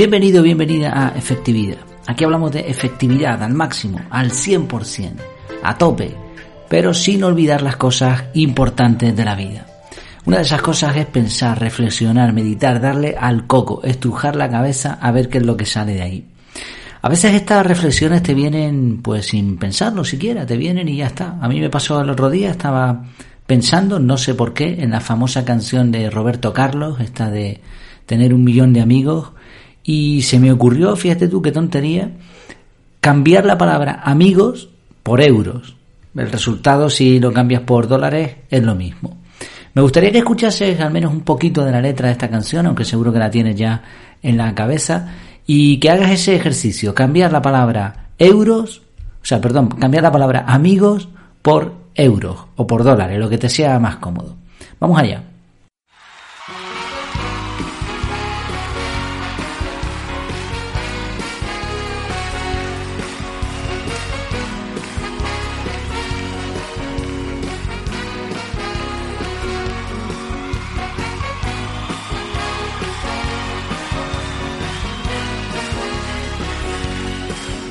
Bienvenido, bienvenida a Efectividad. Aquí hablamos de efectividad al máximo, al 100%, a tope, pero sin olvidar las cosas importantes de la vida. Una de esas cosas es pensar, reflexionar, meditar, darle al coco, estrujar la cabeza a ver qué es lo que sale de ahí. A veces estas reflexiones te vienen pues sin pensarlo siquiera, te vienen y ya está. A mí me pasó el otro día, estaba pensando, no sé por qué, en la famosa canción de Roberto Carlos, esta de tener un millón de amigos, y se me ocurrió, fíjate tú qué tontería, cambiar la palabra amigos por euros. El resultado, si lo cambias por dólares, es lo mismo. Me gustaría que escuchases al menos un poquito de la letra de esta canción, aunque seguro que la tienes ya en la cabeza, y que hagas ese ejercicio, cambiar la palabra euros, o sea, perdón, cambiar la palabra amigos por euros o por dólares, lo que te sea más cómodo. Vamos allá.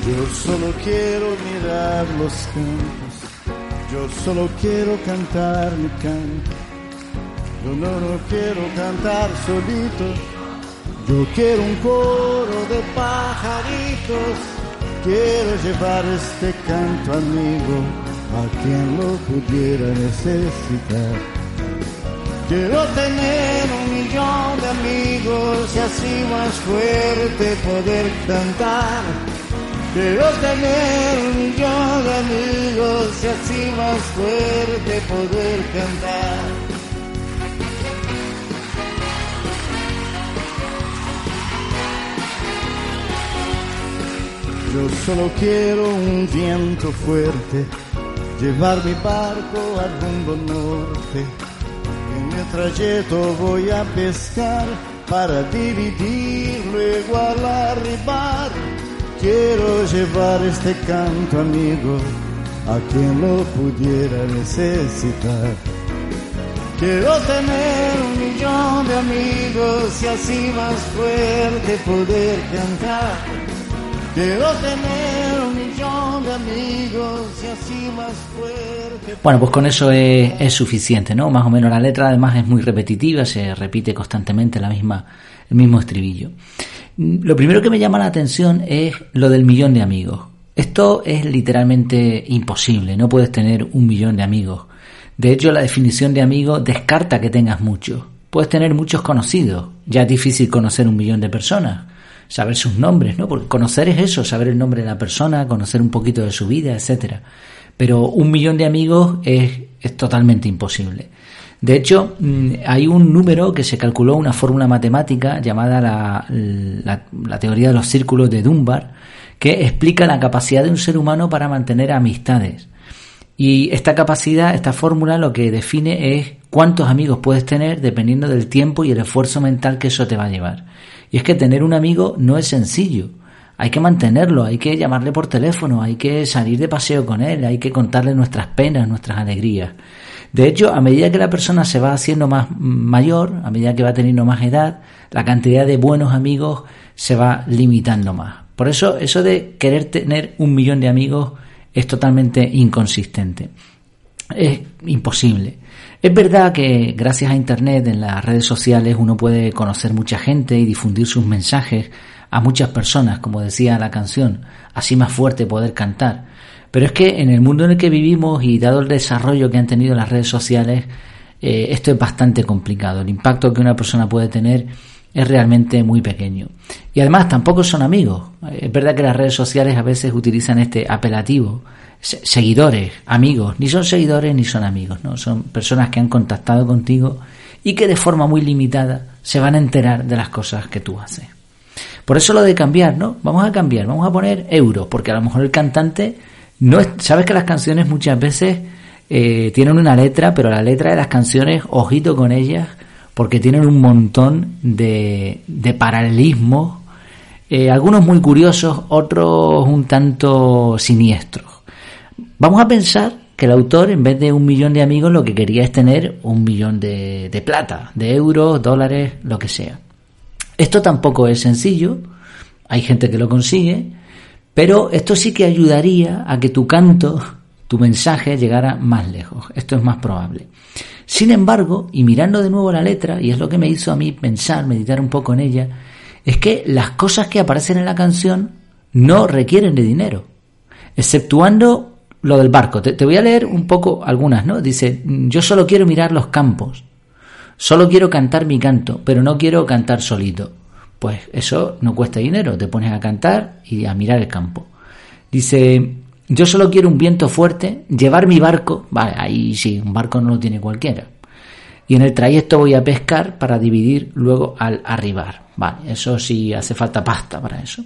Yo solo quiero mirar los campos, yo solo quiero cantar mi canto. Yo no, no quiero cantar solito, yo quiero un coro de pajaritos. Quiero llevar este canto amigo a quien lo pudiera necesitar. Quiero tener un millón de amigos y así más fuerte poder cantar. Quiero tener un millón de amigos y así más fuerte poder cantar. Yo solo quiero un viento fuerte, llevar mi barco al rumbo norte. En mi trayecto voy a pescar para dividir, luego al arribar. Quiero llevar este canto amigo a quien lo pudiera necesitar. Quiero tener un millón de amigos y así más fuerte poder cantar. Quiero tener un millón de amigos y así más fuerte. Bueno, pues con eso es, es, suficiente, ¿no? Más o menos la letra además es muy repetitiva, se repite constantemente la misma, el mismo estribillo. Lo primero que me llama la atención es lo del millón de amigos. Esto es literalmente imposible, no puedes tener un millón de amigos. De hecho, la definición de amigo descarta que tengas muchos. Puedes tener muchos conocidos, ya es difícil conocer un millón de personas, saber sus nombres, ¿no? Porque conocer es eso, saber el nombre de la persona, conocer un poquito de su vida, etcétera. Pero un millón de amigos es, es totalmente imposible. De hecho, hay un número que se calculó, una fórmula matemática llamada la, la, la, teoría de los círculos de Dunbar, que explica la capacidad de un ser humano para mantener amistades. Y esta capacidad, esta fórmula, lo que define es cuántos amigos puedes tener dependiendo del tiempo y el esfuerzo mental que eso te va a llevar. Y es que tener un amigo no es sencillo. Hay que mantenerlo, hay que llamarle por teléfono, hay que salir de paseo con él, hay que contarle nuestras penas, nuestras alegrías. De hecho, a medida que la persona se va haciendo más mayor, a medida que va teniendo más edad, la cantidad de buenos amigos se va limitando más. Por eso, eso de querer tener un millón de amigos es totalmente inconsistente. Es imposible. Es verdad que gracias a Internet, en las redes sociales, uno puede conocer mucha gente y difundir sus mensajes a muchas personas, como decía la canción, así más fuerte poder cantar. Pero es que en el mundo en el que vivimos y dado el desarrollo que han tenido las redes sociales, eh, esto es bastante complicado. El impacto que una persona puede tener es realmente muy pequeño. Y además tampoco son amigos. Es verdad que las redes sociales a veces utilizan este apelativo. Seguidores, amigos, ni son seguidores ni son amigos, ¿no? Son personas que han contactado contigo y que de forma muy limitada se van a enterar de las cosas que tú haces. Por eso lo de cambiar, ¿no? Vamos a cambiar, vamos a poner euros, porque a lo mejor el cantante no es, sabes que las canciones muchas veces eh, tienen una letra, pero la letra de las canciones, ojito con ellas, porque tienen un montón de, de paralelismos, eh, algunos muy curiosos, otros un tanto siniestros. Vamos a pensar que el autor, en vez de un millón de amigos, lo que quería es tener un millón de, de plata, de euros, dólares, lo que sea. Esto tampoco es sencillo, Hay gente que lo consigue, pero esto sí que ayudaría a que tu canto, tu mensaje llegara más lejos. Esto es más probable. Sin embargo, y mirando de nuevo la letra, y es lo que me hizo a mí pensar, meditar un poco en ella, es que las cosas que aparecen en la canción no requieren de dinero, exceptuando lo del barco. Te, voy a leer un poco algunas, ¿no? Dice, yo solo quiero mirar los campos, solo quiero cantar mi canto, pero no quiero cantar solito. Pues eso no cuesta dinero, te pones a cantar y a mirar el campo. Dice, yo solo quiero un viento fuerte, llevar mi barco, vale, ahí sí, un barco no lo tiene cualquiera. Y en el trayecto voy a pescar para dividir luego al arribar. Vale, eso sí hace falta pasta para eso.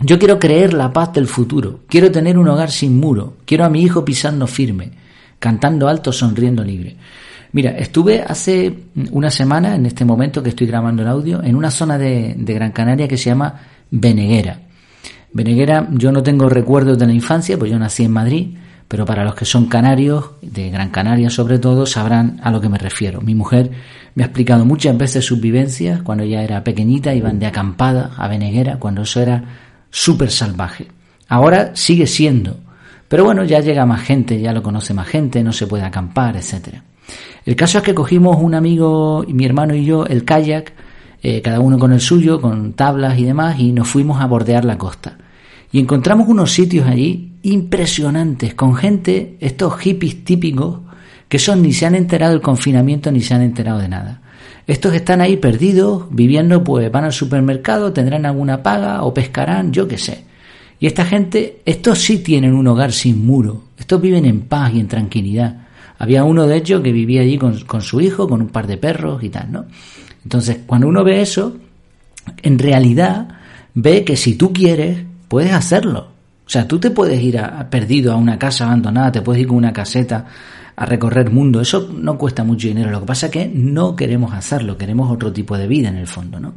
Yo quiero creer la paz del futuro, quiero tener un hogar sin muro, quiero a mi hijo pisando firme, cantando alto, sonriendo libre. Mira, estuve hace una semana, en este momento que estoy grabando el audio, en una zona de, Gran Canaria que se llama Beneguera. Beneguera, yo no tengo recuerdos de la infancia, pues yo nací en Madrid, pero para los que son canarios, de Gran Canaria sobre todo, sabrán a lo que me refiero. Mi mujer me ha explicado muchas veces sus vivencias cuando ella era pequeñita, iban de acampada a Beneguera, cuando eso era súper salvaje. Ahora sigue siendo, pero bueno, ya llega más gente, ya lo conoce más gente, no se puede acampar, etcétera. El caso es que cogimos un amigo, mi hermano y yo, el kayak, eh, cada uno con el suyo, con tablas y demás, y nos fuimos a bordear la costa. Y encontramos unos sitios allí impresionantes, con gente, estos hippies típicos, que son ni se han enterado del confinamiento ni se han enterado de nada. Estos están ahí perdidos, viviendo, pues van al supermercado, tendrán alguna paga o pescarán, yo qué sé. Y esta gente, estos sí tienen un hogar sin muro, estos viven en paz y en tranquilidad. Había uno de ellos que vivía allí con, su hijo, con un par de perros y tal, ¿no? Entonces, cuando uno ve eso, en realidad ve que si tú quieres, puedes hacerlo. O sea, tú te puedes ir a, perdido a una casa abandonada, te puedes ir con una caseta a recorrer mundo. Eso no cuesta mucho dinero. Lo que pasa es que no queremos hacerlo, queremos otro tipo de vida en el fondo, ¿no?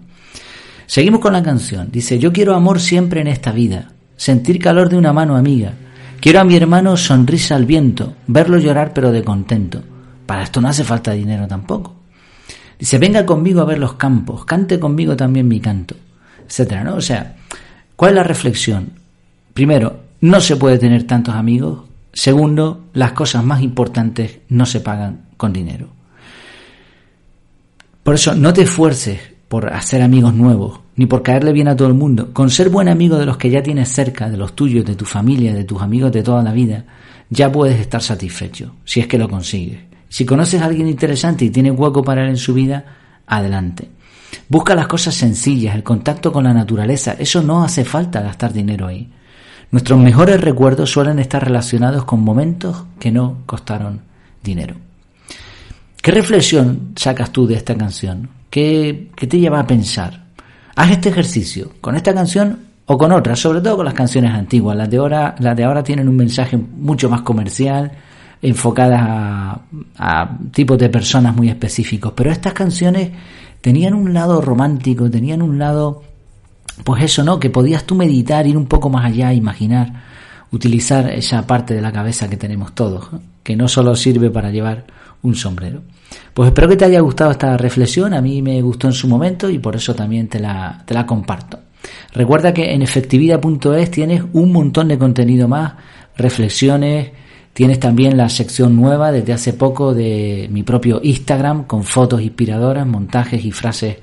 Seguimos con la canción. Dice, yo quiero amor siempre en esta vida, sentir calor de una mano amiga, Quiero a mi hermano sonrisa al viento, verlo llorar pero de contento. Para esto no hace falta dinero tampoco. Dice, venga conmigo a ver los campos, cante conmigo también mi canto, etcétera, ¿no? O sea, ¿cuál es la reflexión? Primero, no se puede tener tantos amigos. Segundo, las cosas más importantes no se pagan con dinero. Por eso, no te esfuerces por hacer amigos nuevos, ni por caerle bien a todo el mundo. Con ser buen amigo de los que ya tienes cerca, de los tuyos, de tu familia, de tus amigos de toda la vida, ya puedes estar satisfecho, si es que lo consigues. Si conoces a alguien interesante y tiene hueco para él en su vida, adelante. Busca las cosas sencillas, el contacto con la naturaleza, eso no hace falta gastar dinero ahí. Nuestros mejores recuerdos suelen estar relacionados con momentos que no costaron dinero. ¿Qué reflexión sacas tú de esta canción? ¿Qué, qué te lleva a pensar? Haz este ejercicio con esta canción o con otras, sobre todo con las canciones antiguas. Las de ahora, las de ahora tienen un mensaje mucho más comercial, enfocadas a, a tipos de personas muy específicos. Pero estas canciones tenían un lado romántico, tenían un lado, pues eso, ¿no? Que podías tú meditar, ir un poco más allá, imaginar, utilizar esa parte de la cabeza que tenemos todos, que no solo sirve para llevar un sombrero. Pues espero que te haya gustado esta reflexión, a mí me gustó en su momento y por eso también te la, te la comparto. Recuerda que en efectividad.es tienes un montón de contenido más, reflexiones, tienes también la sección nueva desde hace poco de mi propio Instagram con fotos inspiradoras, montajes y frases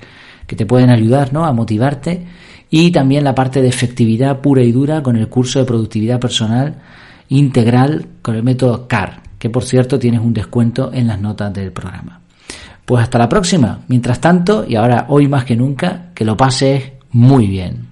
que te pueden ayudar ¿no? a motivarte y también la parte de efectividad pura y dura con el curso de productividad personal integral con el método CAR que por cierto tienes un descuento en las notas del programa. Pues hasta la próxima. Mientras tanto, y ahora hoy más que nunca, que lo pases muy bien.